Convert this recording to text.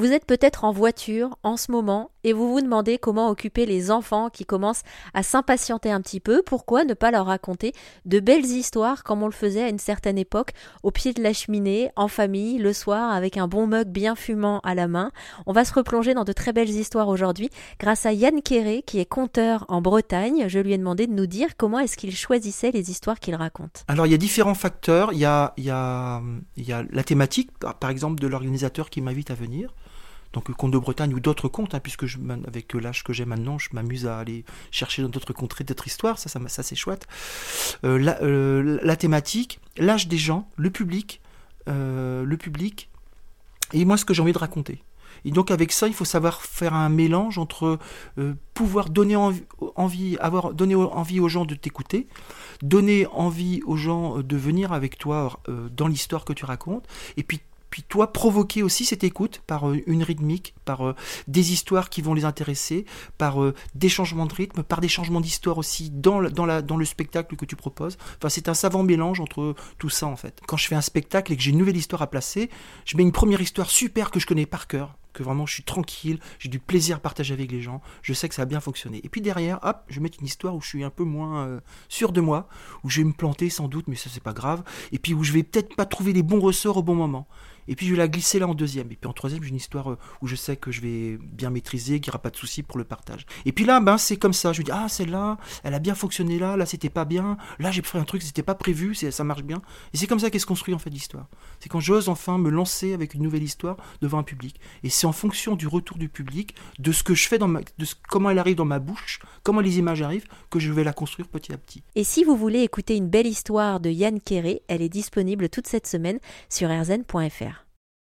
Vous êtes peut-être en voiture en ce moment et vous vous demandez comment occuper les enfants qui commencent à s'impatienter un petit peu. Pourquoi ne pas leur raconter de belles histoires comme on le faisait à une certaine époque, au pied de la cheminée, en famille, le soir, avec un bon mug bien fumant à la main. On va se replonger dans de très belles histoires aujourd'hui grâce à Yann Kéré qui est conteur en Bretagne. Je lui ai demandé de nous dire comment est-ce qu'il choisissait les histoires qu'il raconte. Alors il y a différents facteurs. Il y a, il y a, il y a la thématique, par exemple, de l'organisateur qui m'invite à venir donc le conte de Bretagne ou d'autres contes, hein, puisque je, avec l'âge que j'ai maintenant, je m'amuse à aller chercher dans d'autres contrées d'autres histoires, ça, ça, ça c'est chouette. Euh, la, euh, la, thématique, l'âge des gens, le public, euh, le public, et moi ce que j'ai envie de raconter. Et donc avec ça, il faut savoir faire un mélange entre pouvoir donner envie, avoir donné envie aux gens de t'écouter, donner envie aux gens de venir avec toi dans l'histoire que tu racontes, et puis puis toi provoquer aussi cette écoute par euh, une rythmique, par euh, des histoires qui vont les intéresser, par euh, des changements de rythme, par des changements d'histoire aussi dans, le spectacle que tu proposes. Enfin, c'est un savant mélange entre tout ça en fait. Quand je fais un spectacle et que j'ai une nouvelle histoire à placer, je mets une première histoire super que je connais par cœur, que vraiment je suis tranquille, j'ai du plaisir à partager avec les gens, je sais que ça a bien fonctionné. Et puis derrière, hop, je vais mettre une histoire où je suis un peu moins sûr de moi, où je vais me planter sans doute, mais ça c'est pas grave, et puis où je vais peut-être pas trouver les bons ressorts au bon moment. Et puis je vais la glisser là en deuxième. Et puis en troisième, j'ai une histoire euh, où je sais que je vais bien maîtriser, qu'il n'y aura pas de souci pour le partage. Et puis là, ben, c'est comme ça. Je me dis, ah, celle-là, elle a bien fonctionné là, là, c'était pas bien. Là, j'ai fait un truc, c'était pas prévu, ça marche bien. Et c'est comme ça qu'est-ce construit en fait l'histoire. C'est quand j'ose enfin me lancer avec une nouvelle histoire devant un public. Et c'est en fonction du retour du public, de ce que je fais de comment elle arrive dans ma bouche, comment les images arrivent, que je vais la construire petit à petit. Et si vous voulez écouter une belle histoire de Yann Kéré, elle est disponible toute cette semaine sur rzn.fr.